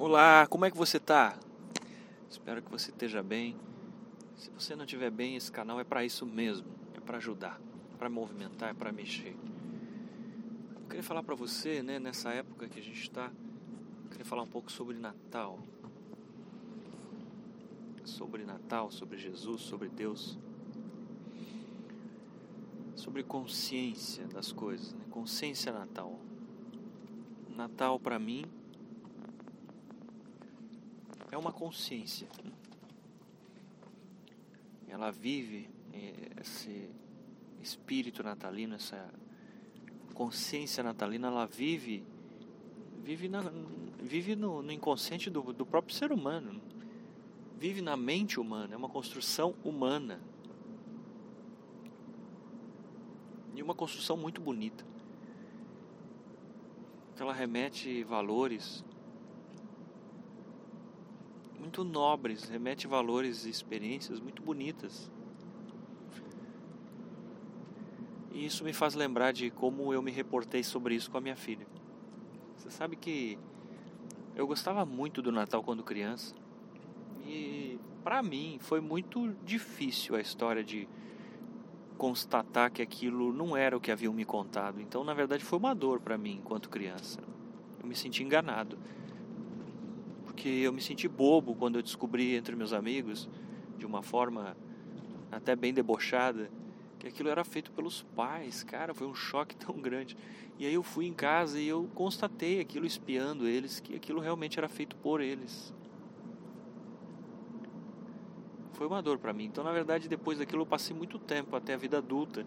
Olá, como é que você tá? Espero que você esteja bem. Se você não estiver bem, esse canal é para isso mesmo, é para ajudar, para movimentar, é para mexer. Eu queria falar para você, né, nessa época que a gente está, queria falar um pouco sobre Natal. Sobre Natal, sobre Jesus, sobre Deus. Sobre consciência das coisas, né? consciência natal. Natal para mim é uma consciência. Ela vive eh, esse espírito natalino, essa consciência natalina, ela vive vive, na, vive no, no inconsciente do, do próprio ser humano, vive na mente humana, é uma construção humana. E uma construção muito bonita. Ela remete valores muito nobres, remete valores e experiências muito bonitas. E isso me faz lembrar de como eu me reportei sobre isso com a minha filha. Você sabe que eu gostava muito do Natal quando criança. E para mim foi muito difícil a história de constatar que aquilo não era o que haviam me contado. Então, na verdade, foi uma dor para mim enquanto criança. Eu me senti enganado porque eu me senti bobo quando eu descobri entre meus amigos, de uma forma até bem debochada, que aquilo era feito pelos pais. Cara, foi um choque tão grande. E aí eu fui em casa e eu constatei aquilo espiando eles, que aquilo realmente era feito por eles. Foi uma dor para mim. Então, na verdade, depois daquilo eu passei muito tempo até a vida adulta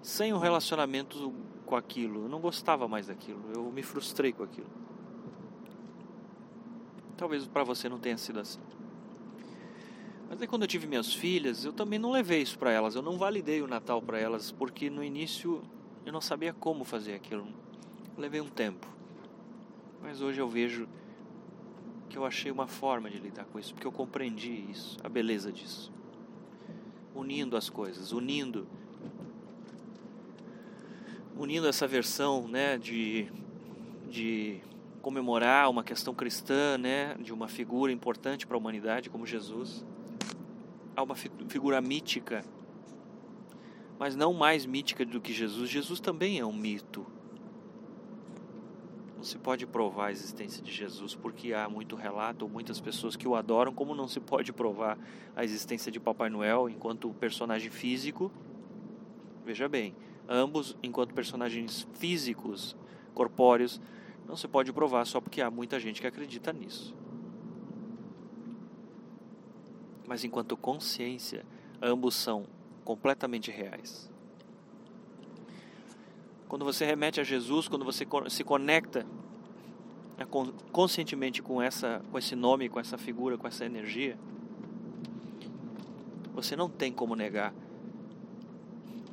sem um relacionamento com aquilo. Eu não gostava mais daquilo. Eu me frustrei com aquilo. Talvez para você não tenha sido assim. Mas aí quando eu tive minhas filhas, eu também não levei isso para elas. Eu não validei o Natal para elas, porque no início eu não sabia como fazer aquilo. Eu levei um tempo. Mas hoje eu vejo que eu achei uma forma de lidar com isso, porque eu compreendi isso, a beleza disso. Unindo as coisas, unindo unindo essa versão, né, de de comemorar uma questão cristã, né, de uma figura importante para a humanidade como Jesus, a uma figura mítica, mas não mais mítica do que Jesus. Jesus também é um mito. Não se pode provar a existência de Jesus porque há muito relato muitas pessoas que o adoram, como não se pode provar a existência de Papai Noel enquanto personagem físico. Veja bem, ambos enquanto personagens físicos, corpóreos, não se pode provar só porque há muita gente que acredita nisso. Mas enquanto consciência, ambos são completamente reais. Quando você remete a Jesus, quando você se conecta né, conscientemente com essa, com esse nome, com essa figura, com essa energia, você não tem como negar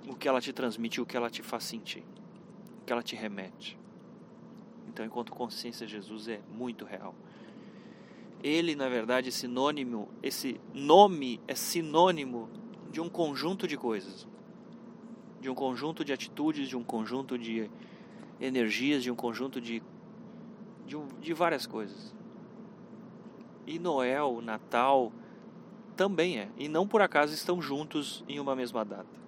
o que ela te transmite, o que ela te faz sentir, o que ela te remete. Então, enquanto consciência, Jesus é muito real. Ele, na verdade, é sinônimo, esse nome é sinônimo de um conjunto de coisas, de um conjunto de atitudes, de um conjunto de energias, de um conjunto de, de, de várias coisas. E Noel, Natal, também é. E não por acaso estão juntos em uma mesma data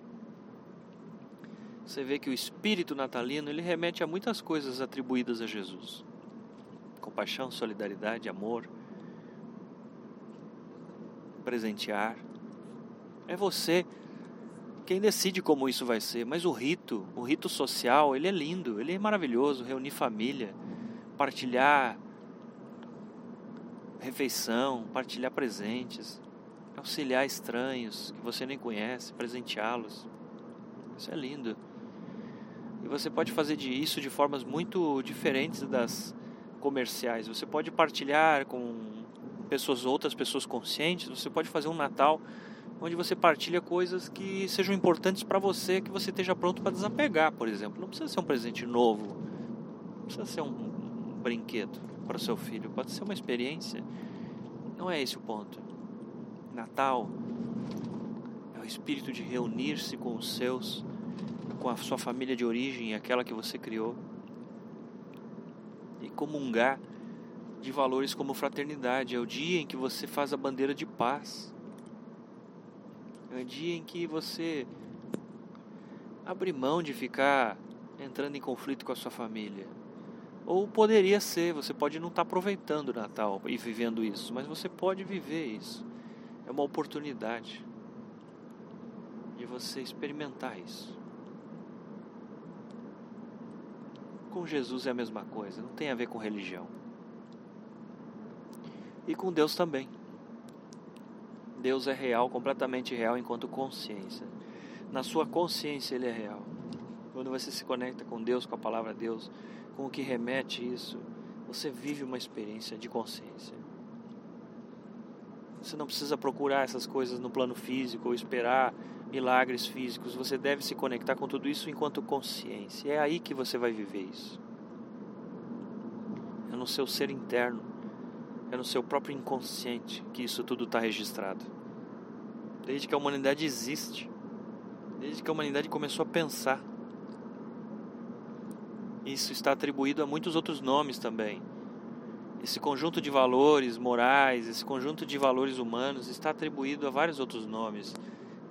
você vê que o espírito natalino ele remete a muitas coisas atribuídas a Jesus: compaixão, solidariedade, amor, presentear. É você quem decide como isso vai ser, mas o rito, o rito social, ele é lindo, ele é maravilhoso, reunir família, partilhar refeição, partilhar presentes, auxiliar estranhos que você nem conhece, presenteá-los. Isso é lindo. E você pode fazer isso de formas muito diferentes das comerciais. Você pode partilhar com pessoas outras pessoas conscientes. Você pode fazer um Natal onde você partilha coisas que sejam importantes para você, que você esteja pronto para desapegar, por exemplo. Não precisa ser um presente novo, não precisa ser um, um brinquedo para o seu filho, pode ser uma experiência. Não é esse o ponto. Natal é o espírito de reunir-se com os seus com a sua família de origem, aquela que você criou, e comungar de valores como fraternidade, é o dia em que você faz a bandeira de paz. É o dia em que você abre mão de ficar entrando em conflito com a sua família. Ou poderia ser, você pode não estar aproveitando o Natal e vivendo isso, mas você pode viver isso. É uma oportunidade de você experimentar isso. Com Jesus é a mesma coisa, não tem a ver com religião. E com Deus também. Deus é real, completamente real enquanto consciência. Na sua consciência ele é real. Quando você se conecta com Deus, com a palavra de Deus, com o que remete isso, você vive uma experiência de consciência. Você não precisa procurar essas coisas no plano físico ou esperar milagres físicos. Você deve se conectar com tudo isso enquanto consciência. É aí que você vai viver isso. É no seu ser interno, é no seu próprio inconsciente que isso tudo está registrado. Desde que a humanidade existe, desde que a humanidade começou a pensar. Isso está atribuído a muitos outros nomes também. Esse conjunto de valores morais, esse conjunto de valores humanos está atribuído a vários outros nomes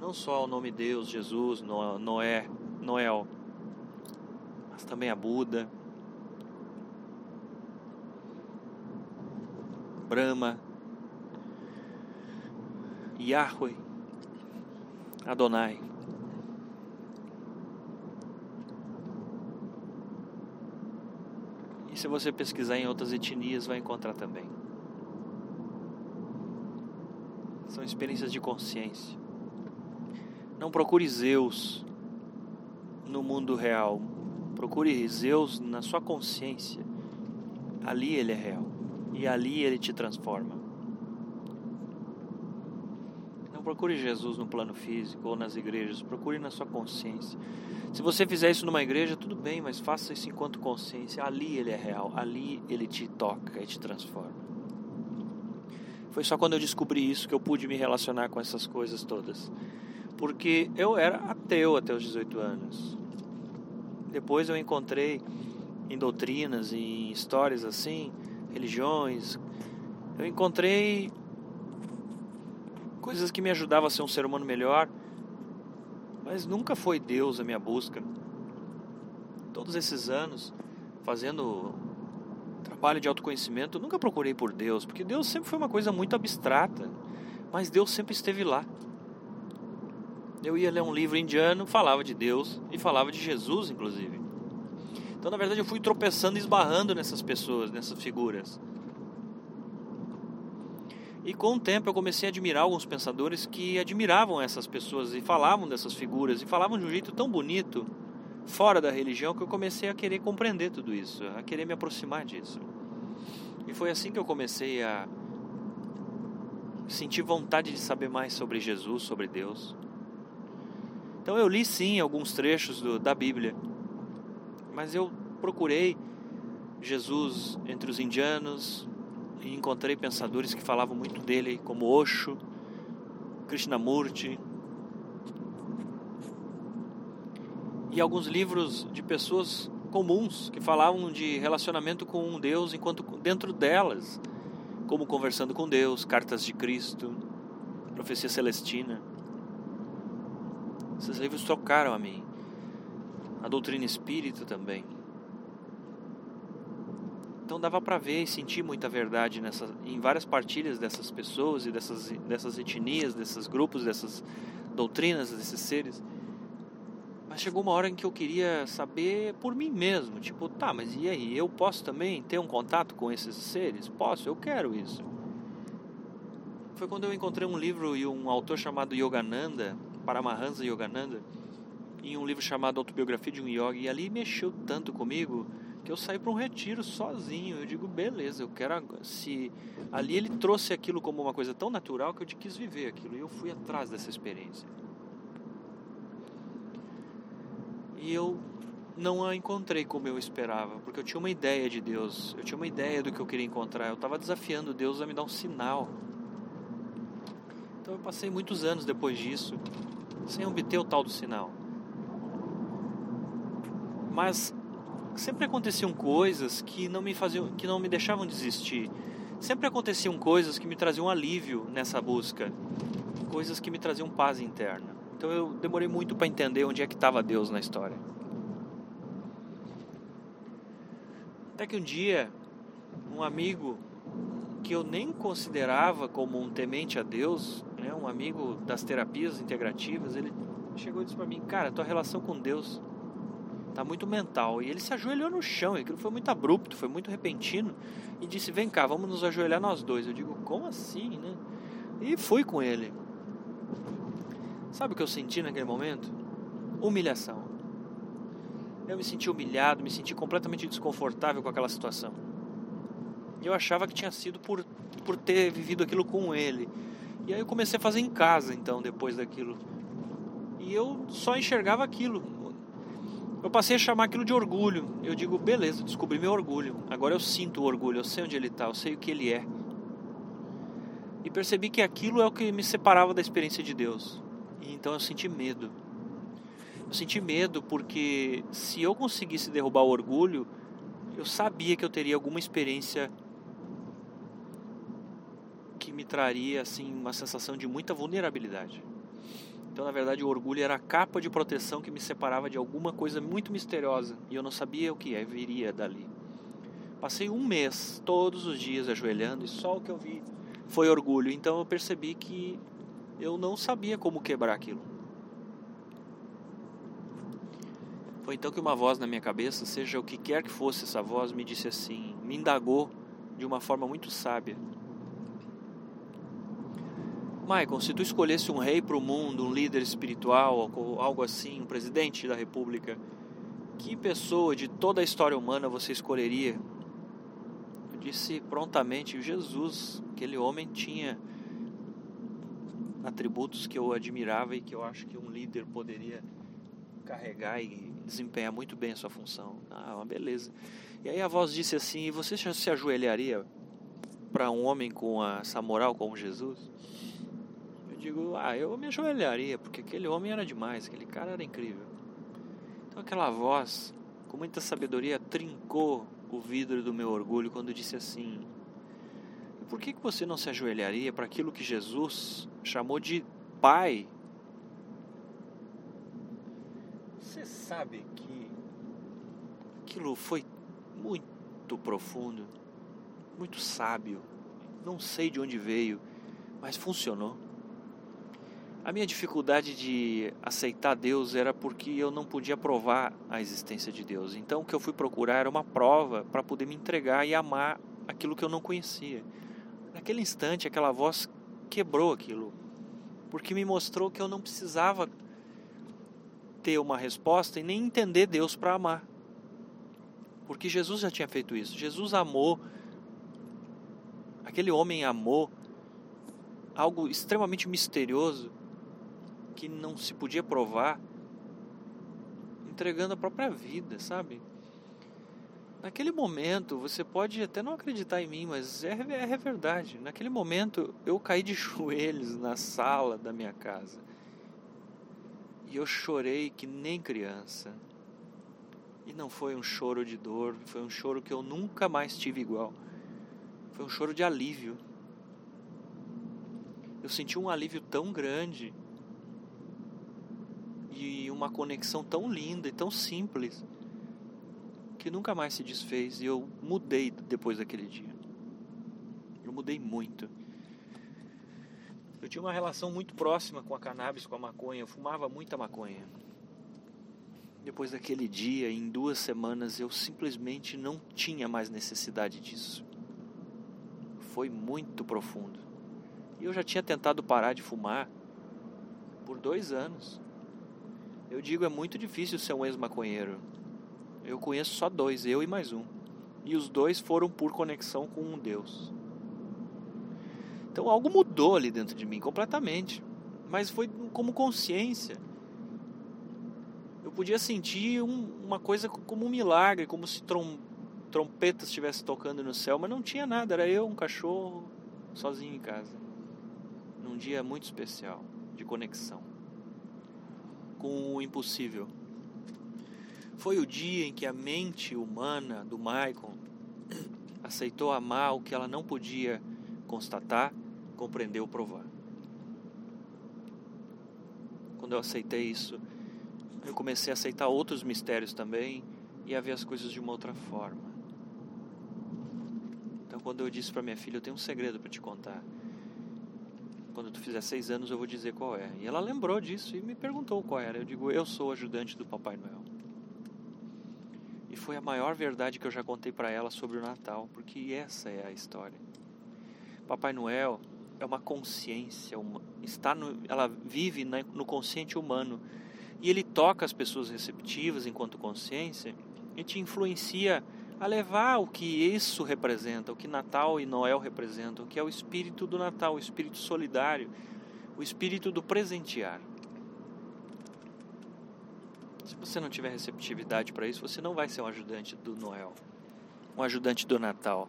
não só ao nome Deus, Jesus, Noé, Noel, mas também a Buda, Brahma, Yahweh, Adonai. E se você pesquisar em outras etnias, vai encontrar também. São experiências de consciência. Não procure Zeus no mundo real. Procure Zeus na sua consciência. Ali ele é real. E ali ele te transforma. Não procure Jesus no plano físico ou nas igrejas. Procure na sua consciência. Se você fizer isso numa igreja, tudo bem, mas faça isso enquanto consciência. Ali ele é real. Ali ele te toca e te transforma. Foi só quando eu descobri isso que eu pude me relacionar com essas coisas todas porque eu era ateu até os 18 anos. Depois eu encontrei em doutrinas, em histórias assim, religiões, eu encontrei coisas que me ajudavam a ser um ser humano melhor, mas nunca foi Deus a minha busca. Todos esses anos fazendo trabalho de autoconhecimento, nunca procurei por Deus, porque Deus sempre foi uma coisa muito abstrata, mas Deus sempre esteve lá. Eu ia ler um livro indiano, falava de Deus e falava de Jesus, inclusive. Então, na verdade, eu fui tropeçando e esbarrando nessas pessoas, nessas figuras. E com o tempo eu comecei a admirar alguns pensadores que admiravam essas pessoas e falavam dessas figuras e falavam de um jeito tão bonito, fora da religião, que eu comecei a querer compreender tudo isso, a querer me aproximar disso. E foi assim que eu comecei a sentir vontade de saber mais sobre Jesus, sobre Deus. Então eu li sim alguns trechos do, da Bíblia, mas eu procurei Jesus entre os indianos e encontrei pensadores que falavam muito dele, como Osho, Krishnamurti, e alguns livros de pessoas comuns que falavam de relacionamento com Deus enquanto dentro delas, como conversando com Deus, cartas de Cristo, profecia celestina. Esses livros tocaram a mim. A doutrina espírita também. Então dava para ver e sentir muita verdade nessa, em várias partilhas dessas pessoas e dessas, dessas etnias, desses grupos, dessas doutrinas, desses seres. Mas chegou uma hora em que eu queria saber por mim mesmo, tipo, tá, mas e aí? Eu posso também ter um contato com esses seres? Posso, eu quero isso. Foi quando eu encontrei um livro e um autor chamado Yogananda, Paramahansa Yogananda, em um livro chamado Autobiografia de um Yogi, e ali mexeu tanto comigo que eu saí para um retiro sozinho. Eu digo, beleza, eu quero. Se ali ele trouxe aquilo como uma coisa tão natural que eu quis viver aquilo, e eu fui atrás dessa experiência. E eu não a encontrei como eu esperava, porque eu tinha uma ideia de Deus, eu tinha uma ideia do que eu queria encontrar, eu estava desafiando Deus a me dar um sinal. Então eu passei muitos anos depois disso sem obter o tal do sinal. Mas sempre aconteciam coisas que não me faziam, que não me deixavam desistir. Sempre aconteciam coisas que me traziam alívio nessa busca, coisas que me traziam paz interna. Então eu demorei muito para entender onde é que estava Deus na história. Até que um dia, um amigo que eu nem considerava como um temente a Deus, né, um amigo das terapias integrativas, ele chegou e disse para mim: Cara, tua relação com Deus tá muito mental. E ele se ajoelhou no chão, e aquilo foi muito abrupto, foi muito repentino, e disse: Vem cá, vamos nos ajoelhar nós dois. Eu digo: Como assim, né? E fui com ele. Sabe o que eu senti naquele momento? Humilhação. Eu me senti humilhado, me senti completamente desconfortável com aquela situação. Eu achava que tinha sido por, por ter vivido aquilo com ele. E aí eu comecei a fazer em casa, então, depois daquilo. E eu só enxergava aquilo. Eu passei a chamar aquilo de orgulho. Eu digo, beleza, descobri meu orgulho. Agora eu sinto o orgulho, eu sei onde ele está, eu sei o que ele é. E percebi que aquilo é o que me separava da experiência de Deus. E então eu senti medo. Eu senti medo porque se eu conseguisse derrubar o orgulho, eu sabia que eu teria alguma experiência traria assim uma sensação de muita vulnerabilidade. Então, na verdade, o orgulho era a capa de proteção que me separava de alguma coisa muito misteriosa e eu não sabia o que é, viria dali. Passei um mês, todos os dias, ajoelhando e só o que eu vi foi orgulho. Então, eu percebi que eu não sabia como quebrar aquilo. Foi então que uma voz na minha cabeça, seja o que quer que fosse essa voz, me disse assim, me indagou de uma forma muito sábia. Michael, se tu escolhesse um rei para o mundo, um líder espiritual, algo assim, um presidente da república, que pessoa de toda a história humana você escolheria? Eu disse prontamente Jesus. Aquele homem tinha atributos que eu admirava e que eu acho que um líder poderia carregar e desempenhar muito bem a sua função. Ah, uma beleza. E aí a voz disse assim: Você se ajoelharia para um homem com essa moral como Jesus? Digo, ah, eu me ajoelharia, porque aquele homem era demais, aquele cara era incrível. Então aquela voz, com muita sabedoria, trincou o vidro do meu orgulho quando disse assim: Por que, que você não se ajoelharia para aquilo que Jesus chamou de Pai? Você sabe que aquilo foi muito profundo, muito sábio. Não sei de onde veio, mas funcionou. A minha dificuldade de aceitar Deus era porque eu não podia provar a existência de Deus. Então o que eu fui procurar era uma prova para poder me entregar e amar aquilo que eu não conhecia. Naquele instante, aquela voz quebrou aquilo, porque me mostrou que eu não precisava ter uma resposta e nem entender Deus para amar. Porque Jesus já tinha feito isso. Jesus amou, aquele homem amou algo extremamente misterioso que não se podia provar, entregando a própria vida, sabe? Naquele momento, você pode até não acreditar em mim, mas é, é verdade. Naquele momento, eu caí de joelhos na sala da minha casa. E eu chorei que nem criança. E não foi um choro de dor, foi um choro que eu nunca mais tive igual. Foi um choro de alívio. Eu senti um alívio tão grande uma conexão tão linda e tão simples que nunca mais se desfez e eu mudei depois daquele dia. Eu mudei muito. Eu tinha uma relação muito próxima com a cannabis, com a maconha. Eu fumava muita maconha. Depois daquele dia, em duas semanas, eu simplesmente não tinha mais necessidade disso. Foi muito profundo. E eu já tinha tentado parar de fumar por dois anos. Eu digo, é muito difícil ser um ex-maconheiro. Eu conheço só dois, eu e mais um. E os dois foram por conexão com um Deus. Então algo mudou ali dentro de mim completamente. Mas foi como consciência. Eu podia sentir um, uma coisa como um milagre, como se trom, trompetas estivesse tocando no céu, mas não tinha nada, era eu, um cachorro, sozinho em casa. Num dia muito especial de conexão com o impossível. Foi o dia em que a mente humana do Maicon aceitou amar o que ela não podia constatar, compreender ou provar. Quando eu aceitei isso, eu comecei a aceitar outros mistérios também e a ver as coisas de uma outra forma. Então, quando eu disse para minha filha, eu tenho um segredo para te contar. Quando tu fizer seis anos, eu vou dizer qual é. E ela lembrou disso e me perguntou qual era. Eu digo, eu sou ajudante do Papai Noel. E foi a maior verdade que eu já contei para ela sobre o Natal, porque essa é a história. Papai Noel é uma consciência, uma, está no, ela vive no consciente humano e ele toca as pessoas receptivas enquanto consciência e te influencia a levar o que isso representa, o que Natal e Noel representam, o que é o espírito do Natal, o espírito solidário, o espírito do presentear. Se você não tiver receptividade para isso, você não vai ser um ajudante do Noel, um ajudante do Natal.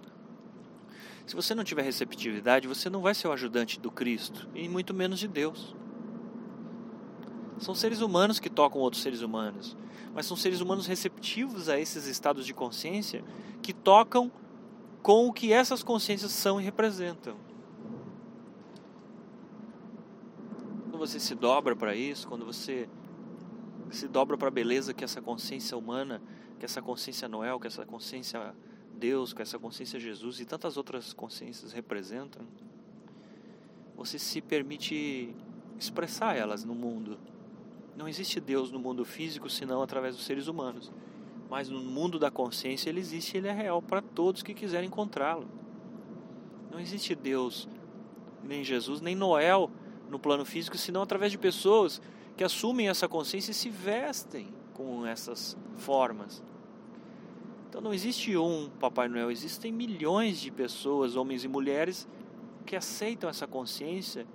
Se você não tiver receptividade, você não vai ser o ajudante do Cristo e muito menos de Deus. São seres humanos que tocam outros seres humanos, mas são seres humanos receptivos a esses estados de consciência que tocam com o que essas consciências são e representam. Quando você se dobra para isso, quando você se dobra para a beleza que essa consciência humana, que essa consciência Noel, que essa consciência Deus, que essa consciência Jesus e tantas outras consciências representam, você se permite expressar elas no mundo não existe Deus no mundo físico senão através dos seres humanos. Mas no mundo da consciência ele existe, ele é real para todos que quiserem encontrá-lo. Não existe Deus, nem Jesus, nem Noel no plano físico, senão através de pessoas que assumem essa consciência e se vestem com essas formas. Então não existe um Papai Noel, existem milhões de pessoas, homens e mulheres, que aceitam essa consciência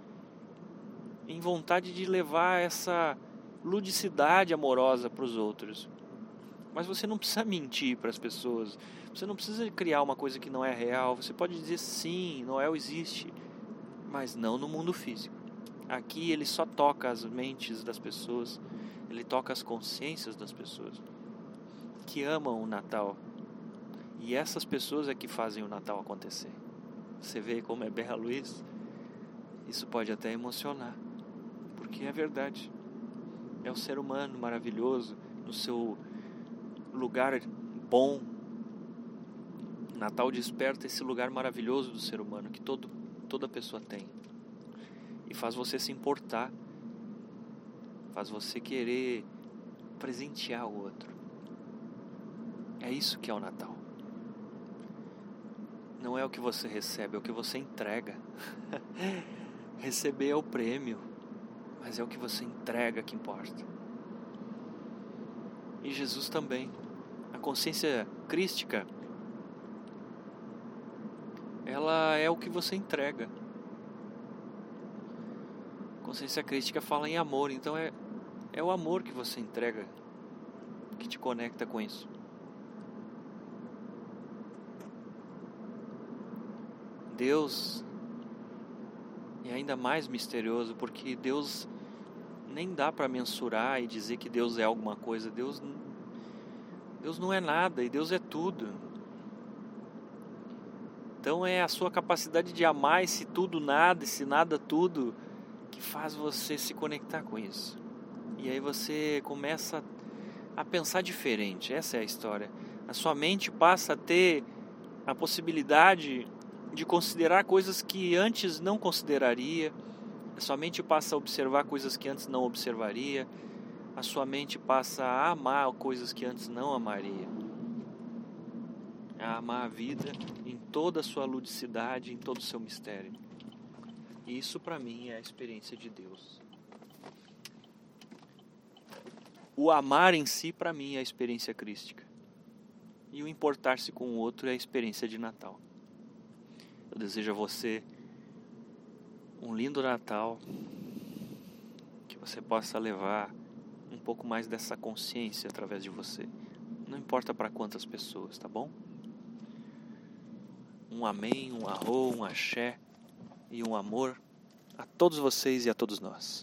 em vontade de levar essa ludicidade amorosa para os outros. Mas você não precisa mentir para as pessoas. Você não precisa criar uma coisa que não é real. Você pode dizer sim, Noel existe, mas não no mundo físico. Aqui ele só toca as mentes das pessoas, ele toca as consciências das pessoas que amam o Natal. E essas pessoas é que fazem o Natal acontecer. Você vê como é belo isso? Isso pode até emocionar, porque é verdade é o ser humano maravilhoso no seu lugar bom. Natal desperta esse lugar maravilhoso do ser humano que todo, toda pessoa tem e faz você se importar, faz você querer presentear o outro. É isso que é o Natal. Não é o que você recebe, é o que você entrega. Receber é o prêmio mas é o que você entrega que importa. E Jesus também. A consciência crística, ela é o que você entrega. Consciência crística fala em amor, então é, é o amor que você entrega que te conecta com isso. Deus é ainda mais misterioso porque Deus nem dá para mensurar e dizer que Deus é alguma coisa. Deus, Deus não é nada e Deus é tudo. Então é a sua capacidade de amar esse tudo nada, esse nada tudo, que faz você se conectar com isso. E aí você começa a pensar diferente. Essa é a história. A sua mente passa a ter a possibilidade de considerar coisas que antes não consideraria sua mente passa a observar coisas que antes não observaria. A sua mente passa a amar coisas que antes não amaria. A amar a vida em toda a sua ludicidade, em todo o seu mistério. Isso para mim é a experiência de Deus. O amar em si, para mim, é a experiência crística. E o importar-se com o outro é a experiência de Natal. Eu desejo a você um lindo Natal, que você possa levar um pouco mais dessa consciência através de você. Não importa para quantas pessoas, tá bom? Um amém, um arro, um axé e um amor a todos vocês e a todos nós.